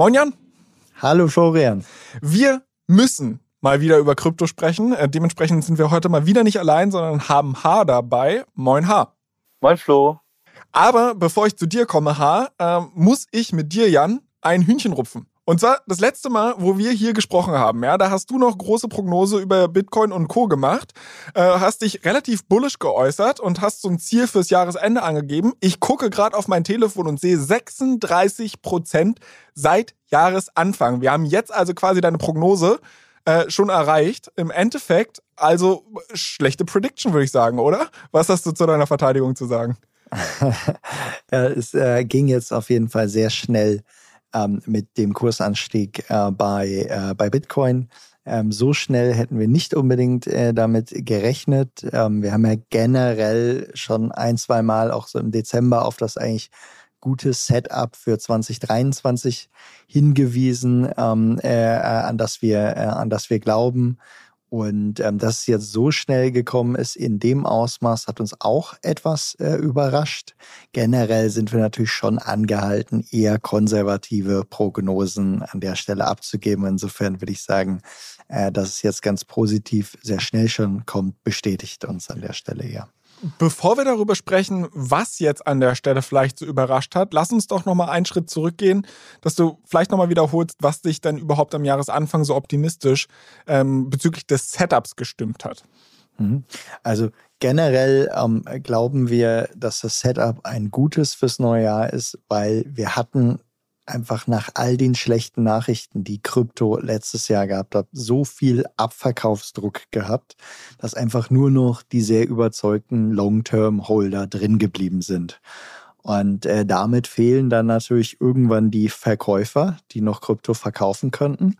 Moin Jan. Hallo Florian. Wir müssen mal wieder über Krypto sprechen. Äh, dementsprechend sind wir heute mal wieder nicht allein, sondern haben H dabei. Moin H. Moin Flo. Aber bevor ich zu dir komme, H, äh, muss ich mit dir, Jan, ein Hühnchen rupfen. Und zwar das letzte Mal, wo wir hier gesprochen haben, ja, da hast du noch große Prognose über Bitcoin und Co. gemacht, äh, hast dich relativ bullish geäußert und hast so ein Ziel fürs Jahresende angegeben. Ich gucke gerade auf mein Telefon und sehe 36 Prozent seit Jahresanfang. Wir haben jetzt also quasi deine Prognose äh, schon erreicht. Im Endeffekt, also schlechte Prediction, würde ich sagen, oder? Was hast du zu deiner Verteidigung zu sagen? es äh, ging jetzt auf jeden Fall sehr schnell ähm, mit dem Kursanstieg äh, bei, äh, bei Bitcoin. Ähm, so schnell hätten wir nicht unbedingt äh, damit gerechnet. Ähm, wir haben ja generell schon ein, zwei Mal auch so im Dezember auf das eigentlich gute Setup für 2023 hingewiesen, ähm, äh, an das wir, äh, an das wir glauben. Und ähm, dass es jetzt so schnell gekommen ist in dem Ausmaß, hat uns auch etwas äh, überrascht. Generell sind wir natürlich schon angehalten, eher konservative Prognosen an der Stelle abzugeben. Insofern würde ich sagen, äh, dass es jetzt ganz positiv sehr schnell schon kommt, bestätigt uns an der Stelle eher. Bevor wir darüber sprechen, was jetzt an der Stelle vielleicht so überrascht hat, lass uns doch nochmal einen Schritt zurückgehen, dass du vielleicht nochmal wiederholst, was dich denn überhaupt am Jahresanfang so optimistisch ähm, bezüglich des Setups gestimmt hat. Mhm. Also generell ähm, glauben wir, dass das Setup ein gutes fürs neue Jahr ist, weil wir hatten einfach nach all den schlechten Nachrichten, die Krypto letztes Jahr gehabt hat, so viel Abverkaufsdruck gehabt, dass einfach nur noch die sehr überzeugten Long-Term-Holder drin geblieben sind. Und äh, damit fehlen dann natürlich irgendwann die Verkäufer, die noch Krypto verkaufen könnten.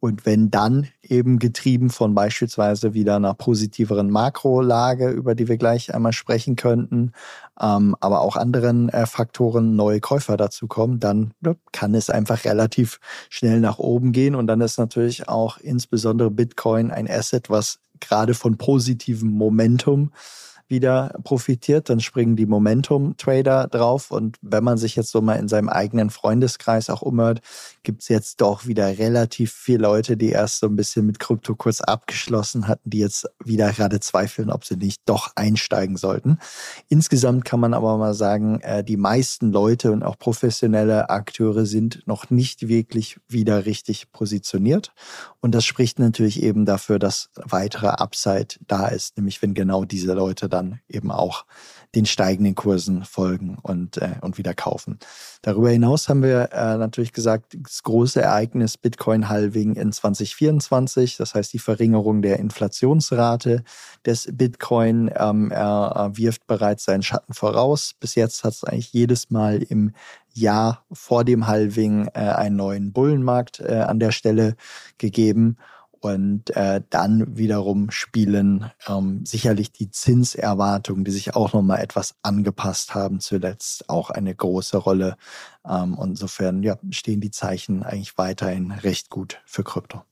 Und wenn dann eben getrieben von beispielsweise wieder einer positiveren Makrolage, über die wir gleich einmal sprechen könnten, ähm, aber auch anderen äh, Faktoren neue Käufer dazu kommen, dann ja, kann es einfach relativ schnell nach oben gehen. Und dann ist natürlich auch insbesondere Bitcoin ein Asset, was gerade von positivem Momentum wieder profitiert, dann springen die Momentum-Trader drauf. Und wenn man sich jetzt so mal in seinem eigenen Freundeskreis auch umhört, gibt es jetzt doch wieder relativ viele Leute, die erst so ein bisschen mit Krypto kurz abgeschlossen hatten, die jetzt wieder gerade zweifeln, ob sie nicht doch einsteigen sollten. Insgesamt kann man aber mal sagen, äh, die meisten Leute und auch professionelle Akteure sind noch nicht wirklich wieder richtig positioniert. Und das spricht natürlich eben dafür, dass weitere Upside da ist, nämlich wenn genau diese Leute dann dann eben auch den steigenden Kursen folgen und, äh, und wieder kaufen. Darüber hinaus haben wir äh, natürlich gesagt, das große Ereignis Bitcoin-Halving in 2024, das heißt die Verringerung der Inflationsrate des Bitcoin. Ähm, er wirft bereits seinen Schatten voraus. Bis jetzt hat es eigentlich jedes Mal im Jahr vor dem Halving äh, einen neuen Bullenmarkt äh, an der Stelle gegeben. Und äh, dann wiederum spielen ähm, sicherlich die Zinserwartungen, die sich auch nochmal etwas angepasst haben, zuletzt auch eine große Rolle. Ähm, insofern ja, stehen die Zeichen eigentlich weiterhin recht gut für Krypto.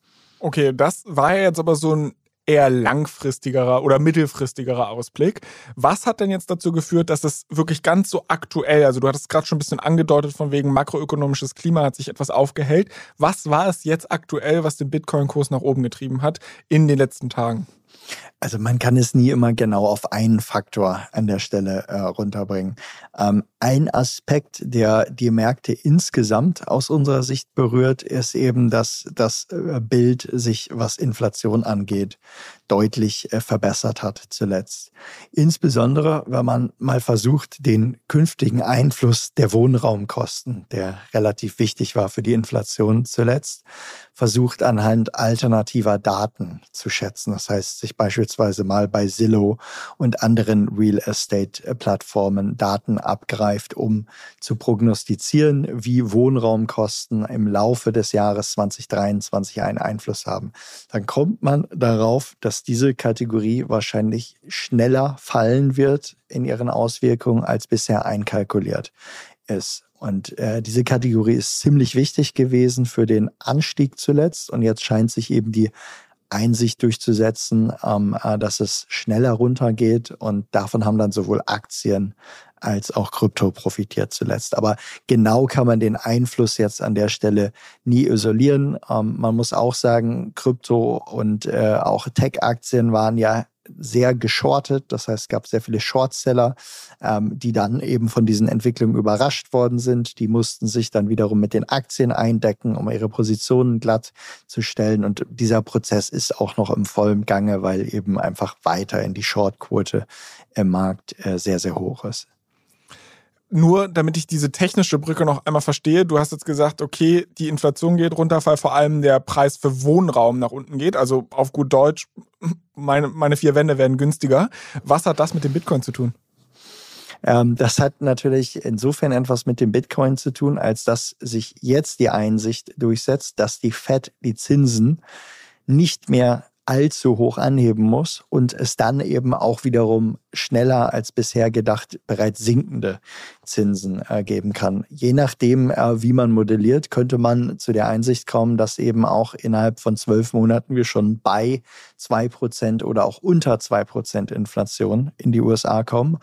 Okay, das war ja jetzt aber so ein eher langfristigerer oder mittelfristigerer Ausblick. Was hat denn jetzt dazu geführt, dass es wirklich ganz so aktuell, also du hattest es gerade schon ein bisschen angedeutet, von wegen makroökonomisches Klima hat sich etwas aufgehellt. Was war es jetzt aktuell, was den Bitcoin-Kurs nach oben getrieben hat in den letzten Tagen? Also man kann es nie immer genau auf einen Faktor an der Stelle äh, runterbringen. Ähm, ein Aspekt, der die Märkte insgesamt aus unserer Sicht berührt, ist eben, dass das äh, Bild sich, was Inflation angeht, deutlich äh, verbessert hat zuletzt. Insbesondere, wenn man mal versucht, den künftigen Einfluss der Wohnraumkosten, der relativ wichtig war für die Inflation zuletzt, versucht anhand alternativer Daten zu schätzen. Das heißt, sich beispielsweise mal bei Zillow und anderen Real Estate Plattformen Daten abgreift, um zu prognostizieren, wie Wohnraumkosten im Laufe des Jahres 2023 einen Einfluss haben. Dann kommt man darauf, dass diese Kategorie wahrscheinlich schneller fallen wird in ihren Auswirkungen als bisher einkalkuliert ist. Und äh, diese Kategorie ist ziemlich wichtig gewesen für den Anstieg zuletzt. Und jetzt scheint sich eben die Einsicht durchzusetzen, ähm, äh, dass es schneller runtergeht. Und davon haben dann sowohl Aktien als auch Krypto profitiert zuletzt. Aber genau kann man den Einfluss jetzt an der Stelle nie isolieren. Ähm, man muss auch sagen, Krypto und äh, auch Tech-Aktien waren ja sehr geschortet. Das heißt, es gab sehr viele Shortseller, ähm, die dann eben von diesen Entwicklungen überrascht worden sind. Die mussten sich dann wiederum mit den Aktien eindecken, um ihre Positionen glatt zu stellen. Und dieser Prozess ist auch noch im vollen Gange, weil eben einfach weiter in die Shortquote im Markt äh, sehr, sehr hoch ist nur damit ich diese technische Brücke noch einmal verstehe, du hast jetzt gesagt, okay, die Inflation geht runter, weil vor allem der Preis für Wohnraum nach unten geht. Also auf gut Deutsch, meine, meine vier Wände werden günstiger. Was hat das mit dem Bitcoin zu tun? Ähm, das hat natürlich insofern etwas mit dem Bitcoin zu tun, als dass sich jetzt die Einsicht durchsetzt, dass die Fed die Zinsen nicht mehr allzu hoch anheben muss und es dann eben auch wiederum schneller als bisher gedacht bereits sinkende Zinsen äh, geben kann. Je nachdem, äh, wie man modelliert, könnte man zu der Einsicht kommen, dass eben auch innerhalb von zwölf Monaten wir schon bei zwei Prozent oder auch unter zwei Prozent Inflation in die USA kommen.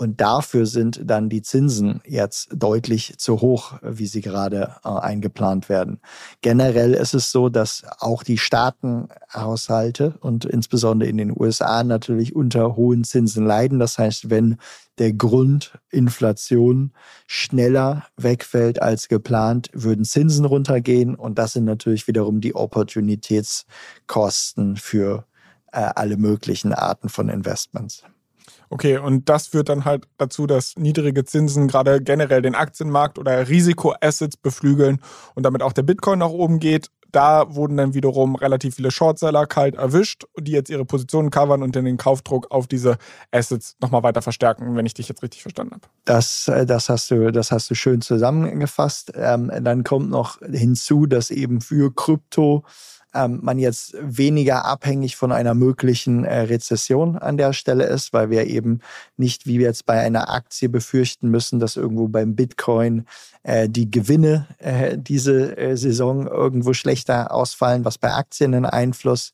Und dafür sind dann die Zinsen jetzt deutlich zu hoch, wie sie gerade äh, eingeplant werden. Generell ist es so, dass auch die Staatenhaushalte und insbesondere in den USA natürlich unter hohen Zinsen leiden. Das heißt, wenn der Grund Inflation schneller wegfällt als geplant, würden Zinsen runtergehen. Und das sind natürlich wiederum die Opportunitätskosten für äh, alle möglichen Arten von Investments. Okay, und das führt dann halt dazu, dass niedrige Zinsen gerade generell den Aktienmarkt oder Risikoassets beflügeln und damit auch der Bitcoin nach oben geht. Da wurden dann wiederum relativ viele Shortseller kalt erwischt, die jetzt ihre Positionen covern und dann den Kaufdruck auf diese Assets nochmal weiter verstärken, wenn ich dich jetzt richtig verstanden habe. Das, äh, das, hast, du, das hast du schön zusammengefasst. Ähm, dann kommt noch hinzu, dass eben für Krypto ähm, man jetzt weniger abhängig von einer möglichen äh, Rezession an der Stelle ist, weil wir eben nicht wie wir jetzt bei einer Aktie befürchten müssen, dass irgendwo beim Bitcoin äh, die Gewinne äh, diese äh, Saison irgendwo schlechter ausfallen, was bei Aktien einen Einfluss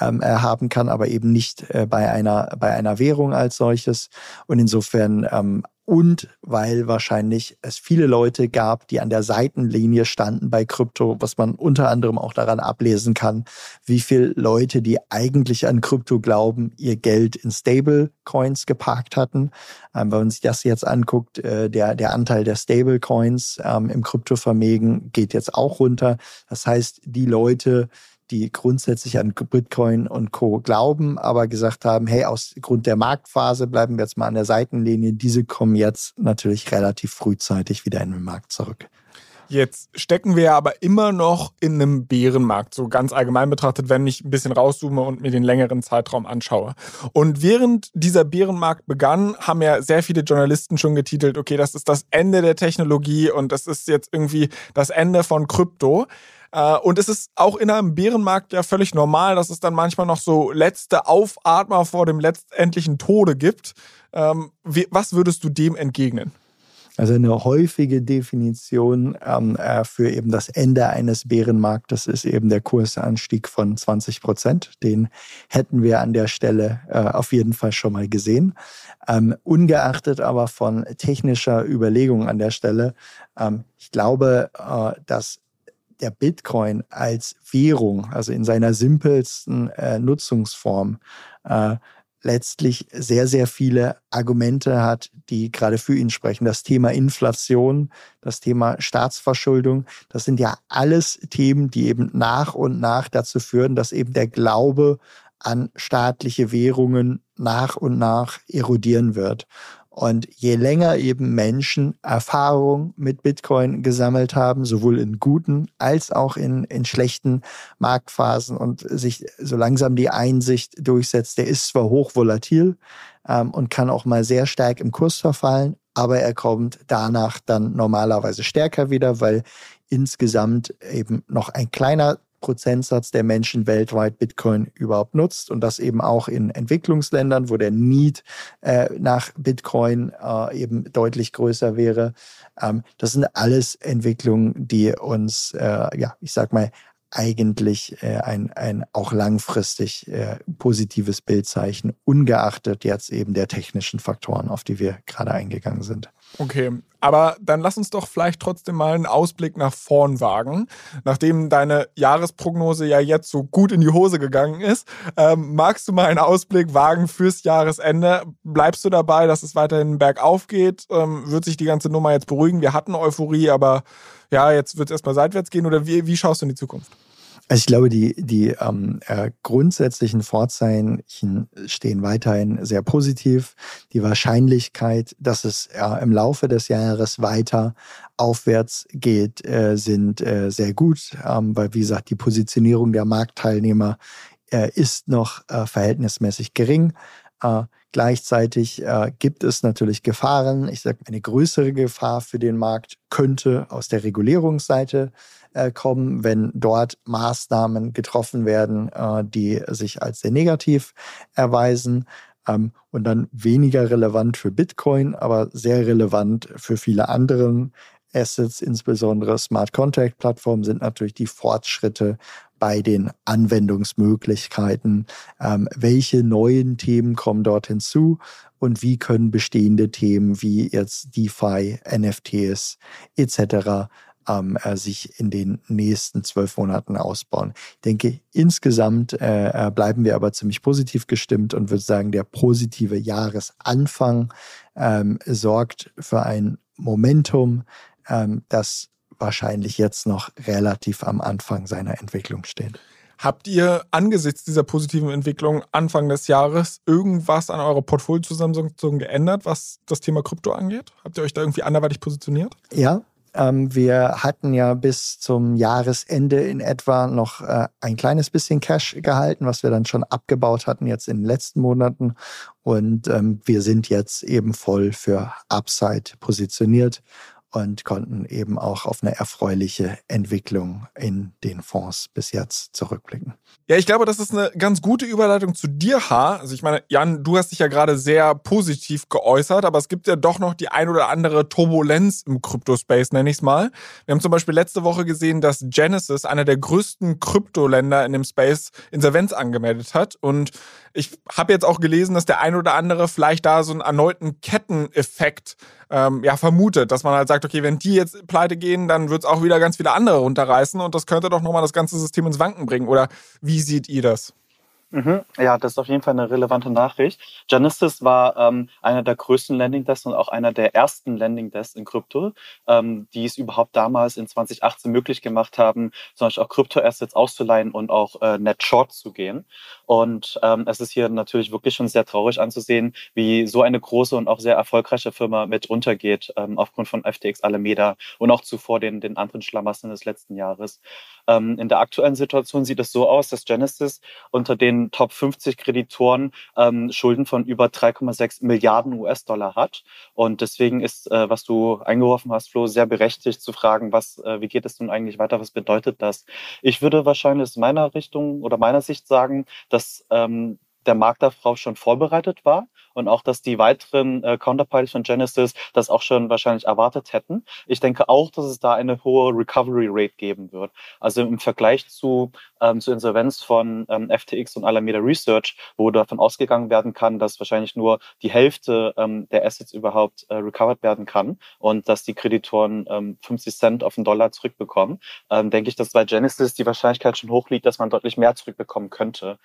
ähm, äh, haben kann, aber eben nicht äh, bei einer bei einer Währung als solches. Und insofern ähm, und weil wahrscheinlich es viele Leute gab, die an der Seitenlinie standen bei Krypto, was man unter anderem auch daran ablesen kann, wie viele Leute, die eigentlich an Krypto glauben, ihr Geld in Stablecoins geparkt hatten. Ähm, wenn man sich das jetzt anguckt, äh, der, der Anteil der Stablecoins ähm, im Kryptovermögen geht jetzt auch runter. Das heißt, die Leute, die grundsätzlich an Bitcoin und Co. glauben, aber gesagt haben, hey, aus Grund der Marktphase bleiben wir jetzt mal an der Seitenlinie. Diese kommen jetzt natürlich relativ frühzeitig wieder in den Markt zurück. Jetzt stecken wir aber immer noch in einem Bärenmarkt, so ganz allgemein betrachtet, wenn ich ein bisschen rauszoome und mir den längeren Zeitraum anschaue. Und während dieser Bärenmarkt begann, haben ja sehr viele Journalisten schon getitelt, okay, das ist das Ende der Technologie und das ist jetzt irgendwie das Ende von Krypto. Äh, und es ist auch in einem Bärenmarkt ja völlig normal, dass es dann manchmal noch so letzte Aufatmer vor dem letztendlichen Tode gibt. Ähm, was würdest du dem entgegnen? Also eine häufige Definition ähm, äh, für eben das Ende eines Bärenmarktes ist eben der Kursanstieg von 20 Prozent. Den hätten wir an der Stelle äh, auf jeden Fall schon mal gesehen. Ähm, ungeachtet aber von technischer Überlegung an der Stelle, ähm, ich glaube, äh, dass der Bitcoin als Währung, also in seiner simpelsten äh, Nutzungsform, äh, letztlich sehr, sehr viele Argumente hat, die gerade für ihn sprechen. Das Thema Inflation, das Thema Staatsverschuldung, das sind ja alles Themen, die eben nach und nach dazu führen, dass eben der Glaube an staatliche Währungen nach und nach erodieren wird. Und je länger eben Menschen Erfahrung mit Bitcoin gesammelt haben, sowohl in guten als auch in, in schlechten Marktphasen und sich so langsam die Einsicht durchsetzt, der ist zwar hochvolatil ähm, und kann auch mal sehr stark im Kurs verfallen, aber er kommt danach dann normalerweise stärker wieder, weil insgesamt eben noch ein kleiner Prozentsatz der Menschen weltweit Bitcoin überhaupt nutzt und das eben auch in Entwicklungsländern, wo der Need äh, nach Bitcoin äh, eben deutlich größer wäre. Ähm, das sind alles Entwicklungen, die uns, äh, ja, ich sag mal, eigentlich äh, ein, ein auch langfristig äh, positives Bild zeichnen, ungeachtet jetzt eben der technischen Faktoren, auf die wir gerade eingegangen sind. Okay, aber dann lass uns doch vielleicht trotzdem mal einen Ausblick nach vorn wagen. Nachdem deine Jahresprognose ja jetzt so gut in die Hose gegangen ist, ähm, magst du mal einen Ausblick wagen fürs Jahresende? Bleibst du dabei, dass es weiterhin bergauf geht? Ähm, wird sich die ganze Nummer jetzt beruhigen? Wir hatten Euphorie, aber ja, jetzt wird es erstmal seitwärts gehen oder wie, wie schaust du in die Zukunft? Also ich glaube, die, die ähm, äh, grundsätzlichen Vorzeichen stehen weiterhin sehr positiv. Die Wahrscheinlichkeit, dass es äh, im Laufe des Jahres weiter aufwärts geht, äh, sind äh, sehr gut, ähm, weil wie gesagt, die Positionierung der Marktteilnehmer äh, ist noch äh, verhältnismäßig gering. Äh, gleichzeitig äh, gibt es natürlich Gefahren. Ich sage, eine größere Gefahr für den Markt könnte aus der Regulierungsseite äh, kommen, wenn dort Maßnahmen getroffen werden, äh, die sich als sehr negativ erweisen. Ähm, und dann weniger relevant für Bitcoin, aber sehr relevant für viele andere Assets, insbesondere Smart Contract Plattformen, sind natürlich die Fortschritte bei den Anwendungsmöglichkeiten. Ähm, welche neuen Themen kommen dort hinzu und wie können bestehende Themen wie jetzt DeFi, NFTs etc ähm, äh, sich in den nächsten zwölf Monaten ausbauen. Ich denke, insgesamt äh, äh, bleiben wir aber ziemlich positiv gestimmt und würde sagen, der positive Jahresanfang ähm, sorgt für ein Momentum, ähm, das wahrscheinlich jetzt noch relativ am Anfang seiner Entwicklung steht. Habt ihr angesichts dieser positiven Entwicklung Anfang des Jahres irgendwas an eurer Portfoliozusammensetzung geändert, was das Thema Krypto angeht? Habt ihr euch da irgendwie anderweitig positioniert? Ja, ähm, wir hatten ja bis zum Jahresende in etwa noch äh, ein kleines bisschen Cash gehalten, was wir dann schon abgebaut hatten jetzt in den letzten Monaten. Und ähm, wir sind jetzt eben voll für Upside positioniert und konnten eben auch auf eine erfreuliche Entwicklung in den Fonds bis jetzt zurückblicken. Ja, ich glaube, das ist eine ganz gute Überleitung zu dir, H. Also ich meine, Jan, du hast dich ja gerade sehr positiv geäußert, aber es gibt ja doch noch die ein oder andere Turbulenz im Kryptospace, nenne ich es mal. Wir haben zum Beispiel letzte Woche gesehen, dass Genesis, einer der größten Kryptoländer in dem Space, Insolvenz angemeldet hat. Und ich habe jetzt auch gelesen, dass der ein oder andere vielleicht da so einen erneuten Ketteneffekt ähm, ja, vermutet, dass man halt sagt, okay, wenn die jetzt pleite gehen, dann wird es auch wieder ganz viele andere runterreißen und das könnte doch nochmal das ganze System ins Wanken bringen. Oder wie seht ihr das? Mhm. Ja, das ist auf jeden Fall eine relevante Nachricht. Genesis war ähm, einer der größten Landing Desks und auch einer der ersten Landing Desks in Krypto, ähm, die es überhaupt damals in 2018 möglich gemacht haben, zum Beispiel auch Krypto-Assets auszuleihen und auch äh, net short zu gehen. Und ähm, es ist hier natürlich wirklich schon sehr traurig anzusehen, wie so eine große und auch sehr erfolgreiche Firma mit untergeht ähm, aufgrund von FTX Alameda und auch zuvor den, den anderen Schlamassen des letzten Jahres. Ähm, in der aktuellen Situation sieht es so aus, dass Genesis unter den Top 50 Kreditoren ähm, Schulden von über 3,6 Milliarden US-Dollar hat. Und deswegen ist, äh, was du eingeworfen hast, Flo, sehr berechtigt zu fragen, was, äh, wie geht es nun eigentlich weiter, was bedeutet das? Ich würde wahrscheinlich aus meiner Richtung oder meiner Sicht sagen, dass ähm, der Markt darauf schon vorbereitet war und auch, dass die weiteren äh, Counterparties von Genesis das auch schon wahrscheinlich erwartet hätten. Ich denke auch, dass es da eine hohe Recovery Rate geben wird. Also im Vergleich zu, ähm, zur Insolvenz von ähm, FTX und Alameda Research, wo davon ausgegangen werden kann, dass wahrscheinlich nur die Hälfte ähm, der Assets überhaupt äh, recovered werden kann und dass die Kreditoren ähm, 50 Cent auf den Dollar zurückbekommen, ähm, denke ich, dass bei Genesis die Wahrscheinlichkeit schon hoch liegt, dass man deutlich mehr zurückbekommen könnte.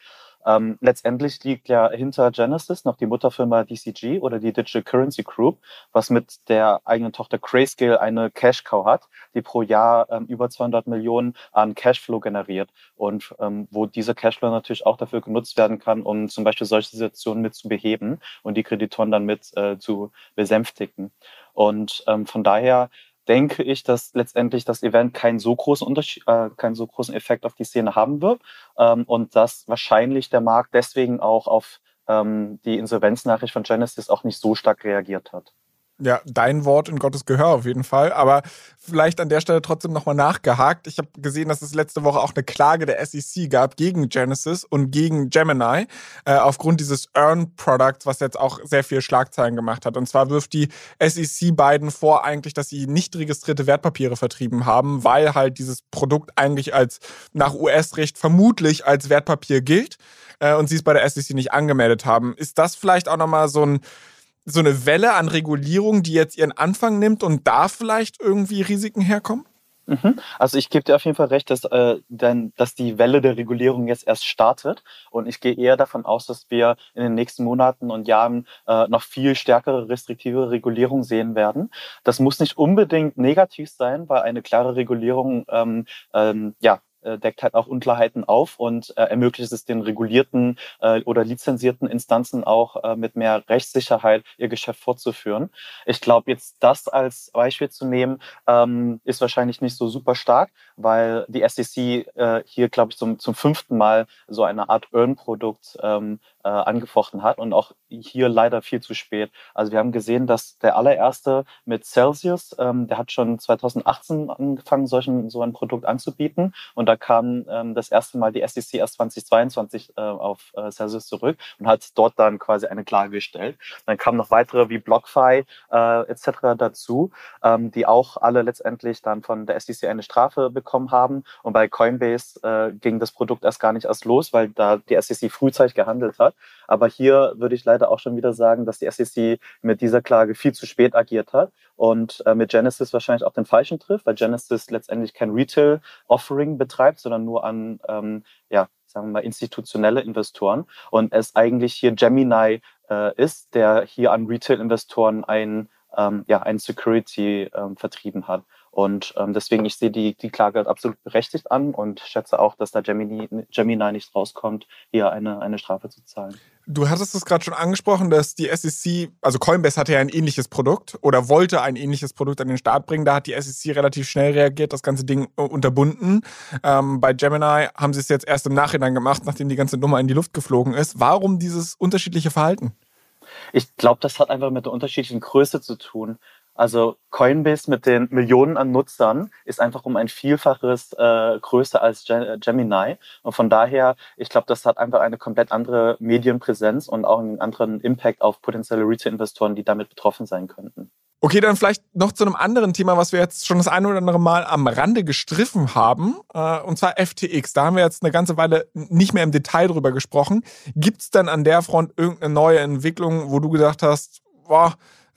Ähm, letztendlich liegt ja hinter Genesis noch die Mutterfirma DCG oder die Digital Currency Group, was mit der eigenen Tochter Grayscale eine Cash Cow hat, die pro Jahr ähm, über 200 Millionen an Cashflow generiert und ähm, wo dieser Cashflow natürlich auch dafür genutzt werden kann, um zum Beispiel solche Situationen mit zu beheben und die Kreditoren dann mit äh, zu besänftigen. Und ähm, von daher denke ich, dass letztendlich das Event keinen so großen Unterschied, äh, keinen so großen Effekt auf die Szene haben wird ähm, und dass wahrscheinlich der Markt deswegen auch auf ähm, die Insolvenznachricht von Genesis auch nicht so stark reagiert hat. Ja, dein Wort in Gottes Gehör auf jeden Fall. Aber vielleicht an der Stelle trotzdem nochmal nachgehakt. Ich habe gesehen, dass es letzte Woche auch eine Klage der SEC gab gegen Genesis und gegen Gemini äh, aufgrund dieses Earn-Products, was jetzt auch sehr viel Schlagzeilen gemacht hat. Und zwar wirft die SEC beiden vor eigentlich, dass sie nicht registrierte Wertpapiere vertrieben haben, weil halt dieses Produkt eigentlich als nach US-Recht vermutlich als Wertpapier gilt äh, und sie es bei der SEC nicht angemeldet haben. Ist das vielleicht auch nochmal so ein so eine Welle an Regulierung, die jetzt ihren Anfang nimmt und da vielleicht irgendwie Risiken herkommen? Mhm. Also ich gebe dir auf jeden Fall recht, dass, äh, denn, dass die Welle der Regulierung jetzt erst startet. Und ich gehe eher davon aus, dass wir in den nächsten Monaten und Jahren äh, noch viel stärkere restriktive Regulierung sehen werden. Das muss nicht unbedingt negativ sein, weil eine klare Regulierung ähm, ähm, ja, deckt halt auch Unklarheiten auf und äh, ermöglicht es den regulierten äh, oder lizenzierten Instanzen auch äh, mit mehr Rechtssicherheit ihr Geschäft fortzuführen. Ich glaube, jetzt das als Beispiel zu nehmen, ähm, ist wahrscheinlich nicht so super stark, weil die SEC äh, hier, glaube ich, zum, zum fünften Mal so eine Art Earn-Produkt ähm, äh, angefochten hat und auch hier leider viel zu spät. Also wir haben gesehen, dass der allererste mit Celsius, ähm, der hat schon 2018 angefangen, solchen, so ein Produkt anzubieten und da kam ähm, das erste Mal die SEC erst 2022 äh, auf äh, Celsius zurück und hat dort dann quasi eine Klage gestellt. Dann kamen noch weitere wie BlockFi äh, etc. dazu, ähm, die auch alle letztendlich dann von der SEC eine Strafe bekommen haben und bei Coinbase äh, ging das Produkt erst gar nicht erst los, weil da die SEC frühzeitig gehandelt hat. Aber hier würde ich leider auch schon wieder sagen, dass die SEC mit dieser Klage viel zu spät agiert hat und äh, mit Genesis wahrscheinlich auch den falschen trifft, weil Genesis letztendlich kein Retail-Offering betreibt, sondern nur an, ähm, ja, sagen wir mal, institutionelle Investoren und es eigentlich hier Gemini äh, ist, der hier an Retail-Investoren ein, ähm, ja, ein Security ähm, vertrieben hat. Und ähm, deswegen, ich sehe die, die Klage absolut berechtigt an und schätze auch, dass da Gemini, Gemini nicht rauskommt, hier eine, eine Strafe zu zahlen. Du hattest es gerade schon angesprochen, dass die SEC, also Coinbase hatte ja ein ähnliches Produkt oder wollte ein ähnliches Produkt an den Start bringen. Da hat die SEC relativ schnell reagiert, das ganze Ding äh, unterbunden. Ähm, bei Gemini haben sie es jetzt erst im Nachhinein gemacht, nachdem die ganze Nummer in die Luft geflogen ist. Warum dieses unterschiedliche Verhalten? Ich glaube, das hat einfach mit der unterschiedlichen Größe zu tun. Also Coinbase mit den Millionen an Nutzern ist einfach um ein Vielfaches äh, größer als Gemini. Und von daher, ich glaube, das hat einfach eine komplett andere Medienpräsenz und auch einen anderen Impact auf potenzielle Retail-Investoren, die damit betroffen sein könnten. Okay, dann vielleicht noch zu einem anderen Thema, was wir jetzt schon das ein oder andere Mal am Rande gestriffen haben, äh, und zwar FTX. Da haben wir jetzt eine ganze Weile nicht mehr im Detail drüber gesprochen. Gibt es denn an der Front irgendeine neue Entwicklung, wo du gesagt hast, boah,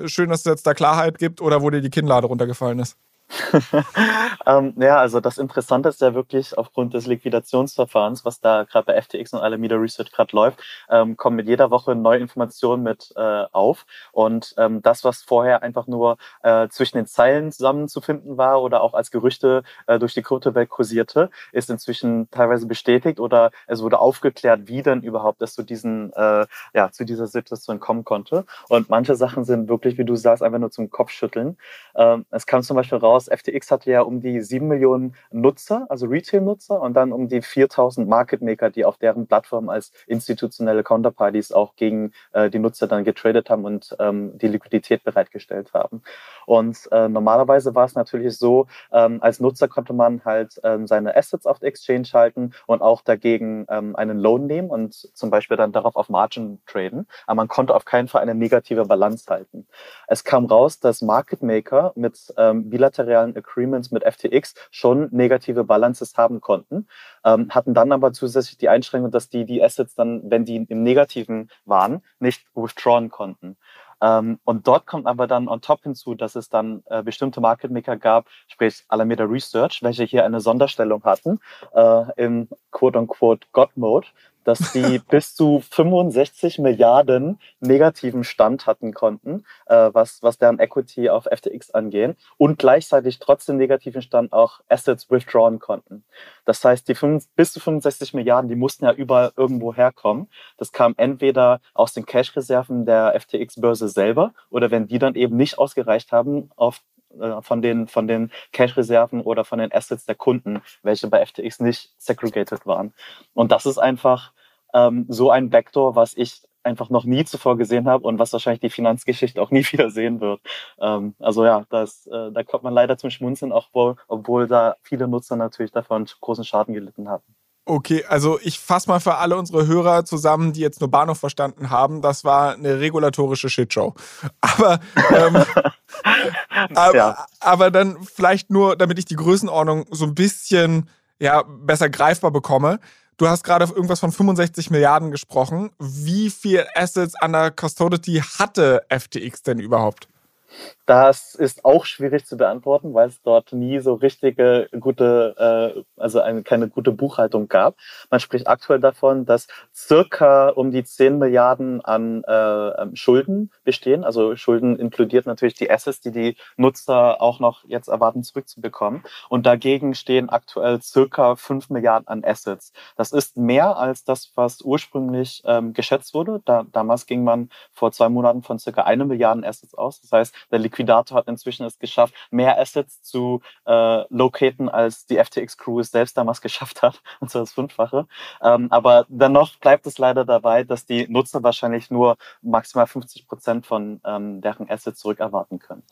schön, dass es jetzt da Klarheit gibt oder wo dir die Kinnlade runtergefallen ist? ähm, ja, also das Interessante ist ja wirklich aufgrund des Liquidationsverfahrens, was da gerade bei FTX und Alameda Research gerade läuft, ähm, kommen mit jeder Woche neue Informationen mit äh, auf. Und ähm, das, was vorher einfach nur äh, zwischen den Zeilen zusammenzufinden war oder auch als Gerüchte äh, durch die Kryptowelt kursierte, ist inzwischen teilweise bestätigt oder es wurde aufgeklärt, wie denn überhaupt es zu diesen, äh, ja, zu dieser Situation kommen konnte. Und manche Sachen sind wirklich, wie du sagst, einfach nur zum Kopfschütteln. Ähm, es kam zum Beispiel raus, FTX hatte ja um die 7 Millionen Nutzer, also Retail-Nutzer, und dann um die 4000 Market Maker, die auf deren Plattform als institutionelle Counterparties auch gegen äh, die Nutzer dann getradet haben und ähm, die Liquidität bereitgestellt haben. Und äh, normalerweise war es natürlich so, ähm, als Nutzer konnte man halt ähm, seine Assets auf der Exchange halten und auch dagegen ähm, einen Loan nehmen und zum Beispiel dann darauf auf Margin traden. Aber man konnte auf keinen Fall eine negative Balance halten. Es kam raus, dass Market Maker mit ähm, bilateralen Agreements mit FTX schon negative Balances haben konnten, ähm, hatten dann aber zusätzlich die Einschränkung, dass die die Assets dann, wenn die im Negativen waren, nicht withdrawn konnten. Ähm, und dort kommt aber dann on top hinzu, dass es dann äh, bestimmte Market Maker gab, sprich Alameda Research, welche hier eine Sonderstellung hatten äh, im quote-unquote God-Mode, dass die bis zu 65 Milliarden negativen Stand hatten konnten, äh, was, was deren Equity auf FTX angehen und gleichzeitig trotzdem negativen Stand auch Assets withdrawn konnten. Das heißt, die 5, bis zu 65 Milliarden, die mussten ja überall irgendwo herkommen. Das kam entweder aus den Cash-Reserven der FTX-Börse selber oder wenn die dann eben nicht ausgereicht haben, auf äh, von den, von den Cash-Reserven oder von den Assets der Kunden, welche bei FTX nicht segregated waren. Und das ist einfach ähm, so ein Vektor, was ich einfach noch nie zuvor gesehen habe und was wahrscheinlich die Finanzgeschichte auch nie wieder sehen wird. Ähm, also ja, das, äh, da kommt man leider zum Schmunzeln, auch wohl, obwohl da viele Nutzer natürlich davon großen Schaden gelitten haben. Okay, also ich fasse mal für alle unsere Hörer zusammen, die jetzt nur Bahnhof verstanden haben. Das war eine regulatorische Shitshow. Aber, ähm, aber, ja. aber dann vielleicht nur, damit ich die Größenordnung so ein bisschen ja, besser greifbar bekomme. Du hast gerade irgendwas von 65 Milliarden gesprochen. Wie viel Assets under Custody hatte FTX denn überhaupt? Das ist auch schwierig zu beantworten, weil es dort nie so richtige gute, äh, also eine, keine gute Buchhaltung gab. Man spricht aktuell davon, dass circa um die 10 Milliarden an äh, Schulden bestehen. Also Schulden inkludiert natürlich die Assets, die die Nutzer auch noch jetzt erwarten zurückzubekommen. Und dagegen stehen aktuell circa 5 Milliarden an Assets. Das ist mehr als das, was ursprünglich ähm, geschätzt wurde. Da, damals ging man vor zwei Monaten von circa eine Milliarden Assets aus. Das heißt, der Liquidator hat inzwischen es geschafft, mehr Assets zu äh, locaten, als die FTX Crew es selbst damals geschafft hat, und zwar das Fünffache. Ähm, aber dennoch bleibt es leider dabei, dass die Nutzer wahrscheinlich nur maximal 50 Prozent von ähm, deren Assets zurückerwarten können.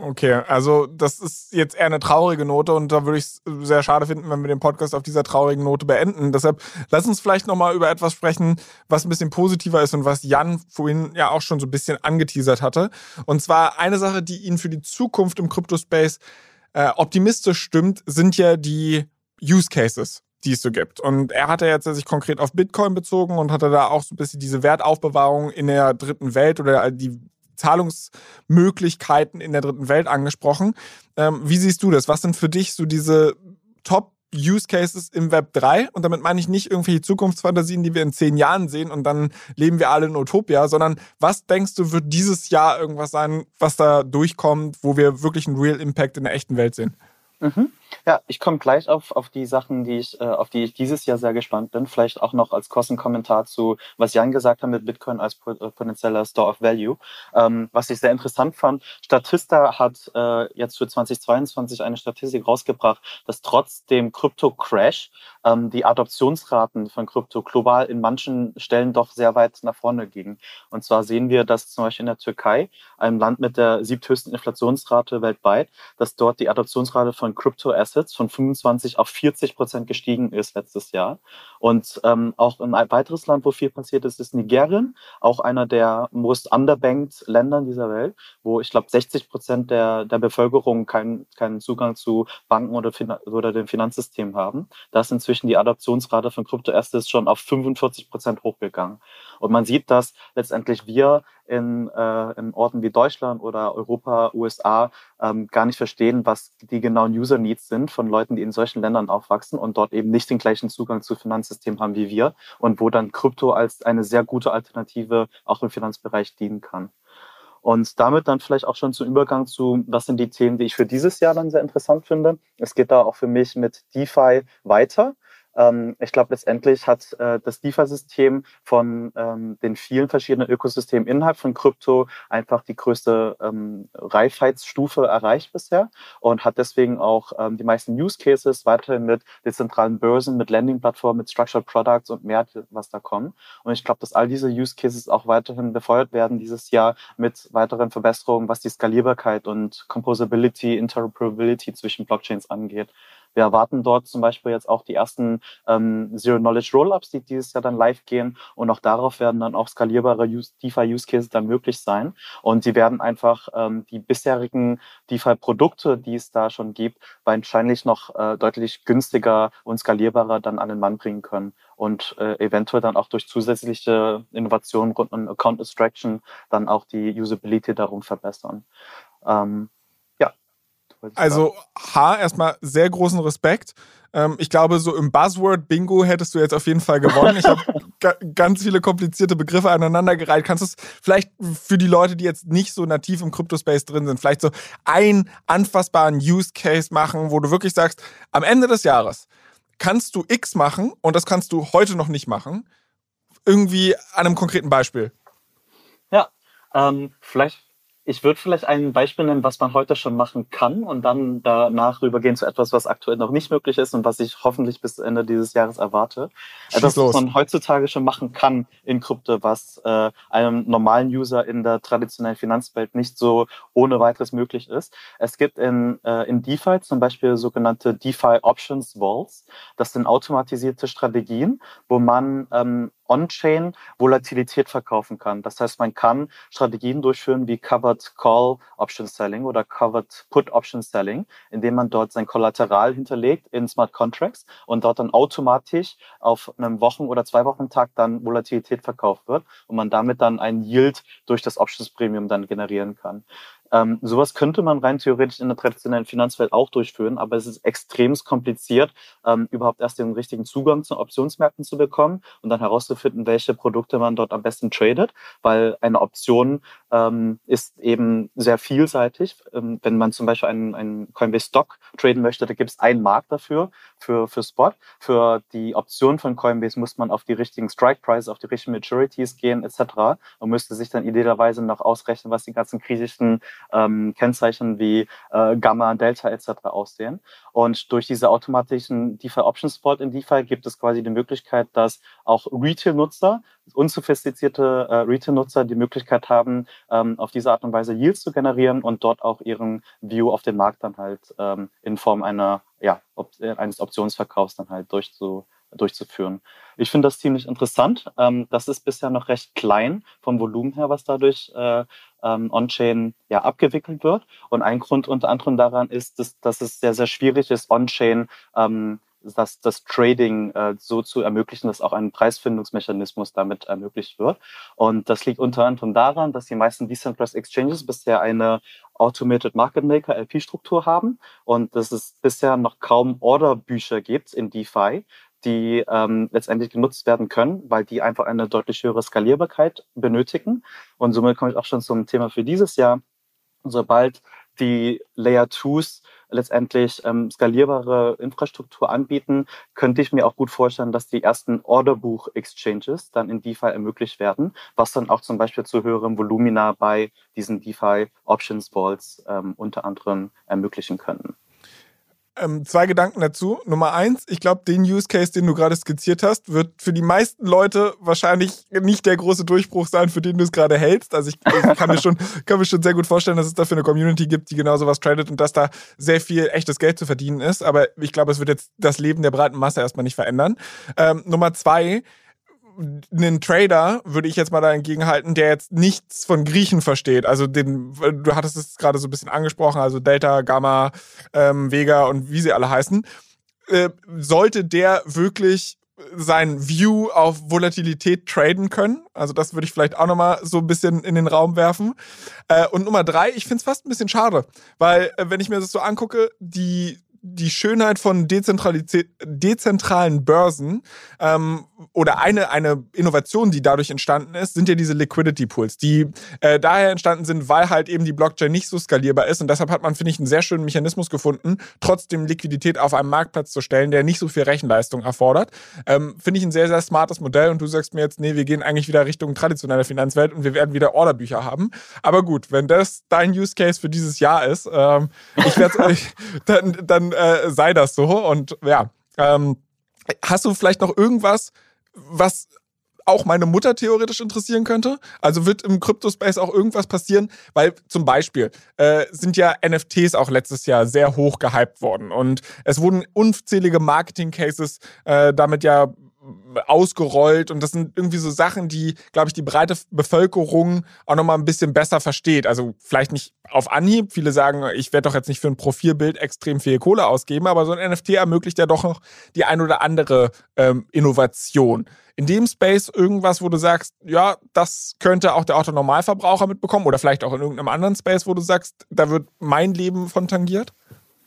Okay, also das ist jetzt eher eine traurige Note und da würde ich es sehr schade finden, wenn wir den Podcast auf dieser traurigen Note beenden. Deshalb lass uns vielleicht nochmal über etwas sprechen, was ein bisschen positiver ist und was Jan vorhin ja auch schon so ein bisschen angeteasert hatte. Und zwar eine Sache, die ihn für die Zukunft im Crypto-Space äh, optimistisch stimmt, sind ja die Use Cases die es so gibt. Und er hatte jetzt sich konkret auf Bitcoin bezogen und hatte da auch so ein bisschen diese Wertaufbewahrung in der dritten Welt oder die Zahlungsmöglichkeiten in der dritten Welt angesprochen. Ähm, wie siehst du das? Was sind für dich so diese Top Use Cases im Web 3 und damit meine ich nicht irgendwelche Zukunftsfantasien, die wir in zehn Jahren sehen und dann leben wir alle in Utopia, sondern was denkst du, wird dieses Jahr irgendwas sein, was da durchkommt, wo wir wirklich einen Real Impact in der echten Welt sehen? Mhm. Ja, ich komme gleich auf, auf die Sachen, die ich, äh, auf die ich dieses Jahr sehr gespannt bin. Vielleicht auch noch als Kostenkommentar zu, was Jan gesagt hat mit Bitcoin als äh, potenzieller Store of Value. Ähm, was ich sehr interessant fand, Statista hat äh, jetzt für 2022 eine Statistik rausgebracht, dass trotz dem Krypto-Crash ähm, die Adoptionsraten von Krypto global in manchen Stellen doch sehr weit nach vorne gingen. Und zwar sehen wir, dass zum Beispiel in der Türkei, einem Land mit der siebthöchsten Inflationsrate weltweit, dass dort die Adoptionsrate von Crypto-Assets von 25 auf 40 Prozent gestiegen ist letztes Jahr. Und ähm, auch ein weiteres Land, wo viel passiert ist, ist Nigerien, auch einer der most underbanked Länder dieser Welt, wo ich glaube 60 Prozent der, der Bevölkerung keinen keinen Zugang zu Banken oder, oder dem Finanzsystem haben. Da ist inzwischen die Adoptionsrate von Kryptoassets schon auf 45 Prozent hochgegangen. Und man sieht, dass letztendlich wir in, äh, in Orten wie Deutschland oder Europa, USA ähm, gar nicht verstehen, was die genauen User Needs sind von Leuten, die in solchen Ländern aufwachsen und dort eben nicht den gleichen Zugang zu Finanzsystemen haben wie wir und wo dann Krypto als eine sehr gute Alternative auch im Finanzbereich dienen kann. Und damit dann vielleicht auch schon zum Übergang zu, was sind die Themen, die ich für dieses Jahr dann sehr interessant finde. Es geht da auch für mich mit DeFi weiter. Ähm, ich glaube, letztendlich hat äh, das DeFi-System von ähm, den vielen verschiedenen Ökosystemen innerhalb von Krypto einfach die größte ähm, Reifheitsstufe erreicht bisher und hat deswegen auch ähm, die meisten Use Cases weiterhin mit dezentralen Börsen, mit Landing-Plattformen, mit Structured Products und mehr, was da kommt. Und ich glaube, dass all diese Use Cases auch weiterhin befeuert werden dieses Jahr mit weiteren Verbesserungen, was die Skalierbarkeit und Composability, Interoperability zwischen Blockchains angeht. Wir erwarten dort zum Beispiel jetzt auch die ersten ähm, Zero-Knowledge-Rollups, die dieses Jahr dann live gehen. Und auch darauf werden dann auch skalierbare DeFi-Use-Cases dann möglich sein. Und sie werden einfach ähm, die bisherigen DeFi-Produkte, die es da schon gibt, wahrscheinlich noch äh, deutlich günstiger und skalierbarer dann an den Mann bringen können und äh, eventuell dann auch durch zusätzliche Innovationen rund um Account Extraction dann auch die Usability darum verbessern. Ähm, Also H, erstmal sehr großen Respekt. Ähm, ich glaube, so im Buzzword-Bingo hättest du jetzt auf jeden Fall gewonnen. Ich habe ganz viele komplizierte Begriffe aneinandergereiht. Kannst du es vielleicht für die Leute, die jetzt nicht so nativ im Crypto-Space drin sind, vielleicht so einen anfassbaren Use-Case machen, wo du wirklich sagst, am Ende des Jahres kannst du X machen und das kannst du heute noch nicht machen. Irgendwie an einem konkreten Beispiel. Ja, ähm, vielleicht ich würde vielleicht ein Beispiel nennen, was man heute schon machen kann und dann danach rübergehen zu etwas, was aktuell noch nicht möglich ist und was ich hoffentlich bis Ende dieses Jahres erwarte. Etwas, was man heutzutage schon machen kann in Krypto, was äh, einem normalen User in der traditionellen Finanzwelt nicht so ohne weiteres möglich ist. Es gibt in, äh, in DeFi zum Beispiel sogenannte DeFi Options Vaults. Das sind automatisierte Strategien, wo man ähm, On-Chain Volatilität verkaufen kann. Das heißt, man kann Strategien durchführen wie Covered Call Option Selling oder Covered Put Option Selling, indem man dort sein Kollateral hinterlegt in Smart Contracts und dort dann automatisch auf einem Wochen- oder zwei Wochen Tag dann Volatilität verkauft wird und man damit dann einen Yield durch das Options Premium dann generieren kann. Ähm, sowas könnte man rein theoretisch in der traditionellen Finanzwelt auch durchführen, aber es ist extrem kompliziert, ähm, überhaupt erst den richtigen Zugang zu Optionsmärkten zu bekommen und dann herauszufinden, welche Produkte man dort am besten tradet, weil eine Option ähm, ist eben sehr vielseitig. Ähm, wenn man zum Beispiel einen, einen Coinbase Stock traden möchte, da gibt es einen Markt dafür, für, für Spot. Für die Option von Coinbase muss man auf die richtigen Strike Prices, auf die richtigen Maturities gehen etc. und müsste sich dann idealerweise noch ausrechnen, was die ganzen kritischen ähm, Kennzeichen wie äh, Gamma, Delta etc. aussehen. Und durch diese automatischen DeFi Option Support in DeFi gibt es quasi die Möglichkeit, dass auch Retail-Nutzer, unsophistizierte äh, Retail-Nutzer die Möglichkeit haben, ähm, auf diese Art und Weise Yields zu generieren und dort auch ihren View auf den Markt dann halt ähm, in Form einer, ja, op eines Optionsverkaufs dann halt durchzu durchzuführen. Ich finde das ziemlich interessant. Ähm, das ist bisher noch recht klein vom Volumen her, was dadurch äh, ähm, On-Chain ja, abgewickelt wird. Und ein Grund unter anderem daran ist, dass, dass es sehr, sehr schwierig ist, On-Chain ähm, das, das Trading äh, so zu ermöglichen, dass auch ein Preisfindungsmechanismus damit ermöglicht wird. Und das liegt unter anderem daran, dass die meisten Decentralized Exchanges bisher eine Automated Market Maker LP-Struktur haben und dass es bisher noch kaum Orderbücher gibt in DeFi, die ähm, letztendlich genutzt werden können, weil die einfach eine deutlich höhere Skalierbarkeit benötigen. Und somit komme ich auch schon zum Thema für dieses Jahr. Sobald die Layer 2s letztendlich ähm, skalierbare Infrastruktur anbieten, könnte ich mir auch gut vorstellen, dass die ersten Orderbuch-Exchanges dann in DeFi ermöglicht werden, was dann auch zum Beispiel zu höherem Volumina bei diesen DeFi Options Vaults ähm, unter anderem ermöglichen könnten. Ähm, zwei Gedanken dazu. Nummer eins, ich glaube, den Use Case, den du gerade skizziert hast, wird für die meisten Leute wahrscheinlich nicht der große Durchbruch sein, für den du es gerade hältst. Also ich, ich, kann, mir schon, kann mir schon sehr gut vorstellen, dass es dafür eine Community gibt, die genau sowas tradet und dass da sehr viel echtes Geld zu verdienen ist. Aber ich glaube, es wird jetzt das Leben der breiten Masse erstmal nicht verändern. Ähm, Nummer zwei, einen Trader, würde ich jetzt mal dagegen halten, der jetzt nichts von Griechen versteht. Also den, du hattest es gerade so ein bisschen angesprochen, also Delta, Gamma, ähm, Vega und wie sie alle heißen. Äh, sollte der wirklich sein View auf Volatilität traden können. Also das würde ich vielleicht auch nochmal so ein bisschen in den Raum werfen. Äh, und Nummer drei, ich finde es fast ein bisschen schade, weil äh, wenn ich mir das so angucke, die die Schönheit von dezentralen Börsen ähm, oder eine, eine Innovation, die dadurch entstanden ist, sind ja diese Liquidity Pools, die äh, daher entstanden sind, weil halt eben die Blockchain nicht so skalierbar ist. Und deshalb hat man, finde ich, einen sehr schönen Mechanismus gefunden, trotzdem Liquidität auf einem Marktplatz zu stellen, der nicht so viel Rechenleistung erfordert. Ähm, finde ich ein sehr, sehr smartes Modell. Und du sagst mir jetzt, nee, wir gehen eigentlich wieder Richtung traditionelle Finanzwelt und wir werden wieder Orderbücher haben. Aber gut, wenn das dein Use Case für dieses Jahr ist, ähm, ich werde dann, dann äh, sei das so. Und ja, ähm, hast du vielleicht noch irgendwas, was auch meine Mutter theoretisch interessieren könnte. Also wird im Crypto-Space auch irgendwas passieren, weil zum Beispiel äh, sind ja NFTs auch letztes Jahr sehr hoch gehypt worden und es wurden unzählige Marketing-Cases äh, damit ja ausgerollt und das sind irgendwie so Sachen, die, glaube ich, die breite Bevölkerung auch nochmal ein bisschen besser versteht. Also vielleicht nicht auf Anhieb. Viele sagen, ich werde doch jetzt nicht für ein Profilbild extrem viel Kohle ausgeben, aber so ein NFT ermöglicht ja doch noch die ein oder andere ähm, Innovation. In dem Space irgendwas, wo du sagst, ja, das könnte auch der Autonormalverbraucher mitbekommen oder vielleicht auch in irgendeinem anderen Space, wo du sagst, da wird mein Leben von tangiert?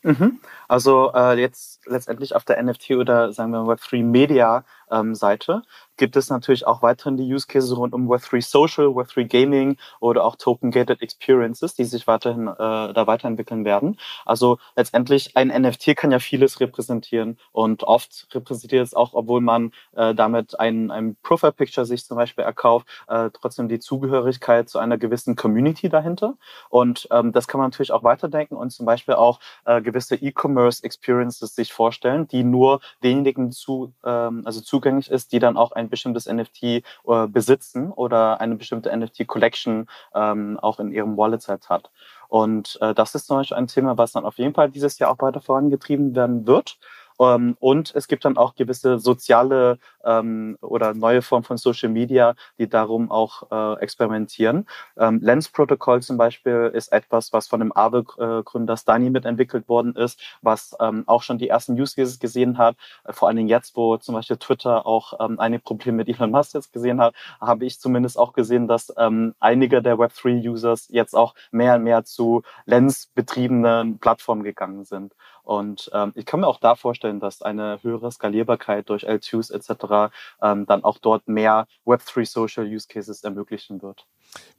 Mhm. Also äh, jetzt letztendlich auf der NFT oder sagen wir Web3 Media ähm, Seite gibt es natürlich auch weiterhin die Use Cases rund um Web3 Social, Web3 Gaming oder auch Token-Gated Experiences, die sich weiterhin äh, da weiterentwickeln werden. Also letztendlich ein NFT kann ja vieles repräsentieren und oft repräsentiert es auch, obwohl man äh, damit ein, ein Profile-Picture sich zum Beispiel erkauft, äh, trotzdem die Zugehörigkeit zu einer gewissen Community dahinter. Und ähm, das kann man natürlich auch weiterdenken und zum Beispiel auch äh, gewisse E-Commerce Experiences sich vorstellen, die nur denjenigen zu, ähm, also zugänglich ist, die dann auch ein bestimmtes NFT äh, besitzen oder eine bestimmte NFT-Collection ähm, auch in ihrem Wallet halt hat. Und äh, das ist zum Beispiel ein Thema, was dann auf jeden Fall dieses Jahr auch weiter vorangetrieben werden wird. Ähm, und es gibt dann auch gewisse soziale ähm, oder neue Formen von Social Media, die darum auch äh, experimentieren. Ähm, Lens Protocol zum Beispiel ist etwas, was von dem Aave-Gründer Stani mitentwickelt worden ist, was ähm, auch schon die ersten Use Cases gesehen hat. Äh, vor allen Dingen jetzt, wo zum Beispiel Twitter auch ähm, einige Probleme mit Elon Musk jetzt gesehen hat, habe ich zumindest auch gesehen, dass ähm, einige der Web3-Users jetzt auch mehr und mehr zu Lens-betriebenen Plattformen gegangen sind. Und ähm, ich kann mir auch da vorstellen, dass eine höhere Skalierbarkeit durch L2s etc. Ähm, dann auch dort mehr Web3 Social Use Cases ermöglichen wird.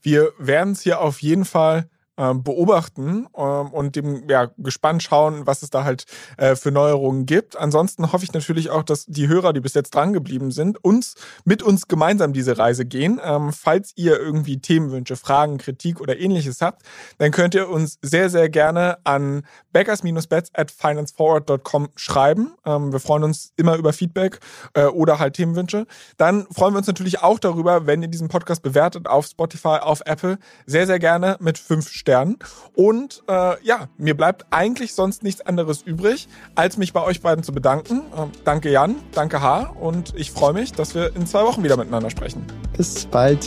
Wir werden es hier auf jeden Fall beobachten ähm, und dem ja, gespannt schauen, was es da halt äh, für Neuerungen gibt. Ansonsten hoffe ich natürlich auch, dass die Hörer, die bis jetzt dran geblieben sind, uns mit uns gemeinsam diese Reise gehen. Ähm, falls ihr irgendwie Themenwünsche, Fragen, Kritik oder ähnliches habt, dann könnt ihr uns sehr, sehr gerne an backers-bets at financeforward.com schreiben. Ähm, wir freuen uns immer über Feedback äh, oder halt Themenwünsche. Dann freuen wir uns natürlich auch darüber, wenn ihr diesen Podcast bewertet auf Spotify, auf Apple. Sehr, sehr gerne mit fünf Sternen. Und äh, ja, mir bleibt eigentlich sonst nichts anderes übrig, als mich bei euch beiden zu bedanken. Äh, danke Jan, danke H. Und ich freue mich, dass wir in zwei Wochen wieder miteinander sprechen. Bis bald.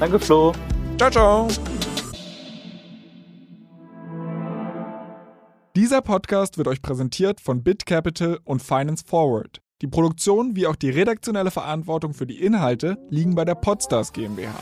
Danke Flo. Ciao, ciao. Dieser Podcast wird euch präsentiert von BitCapital und Finance Forward. Die Produktion wie auch die redaktionelle Verantwortung für die Inhalte liegen bei der Podstars GmbH.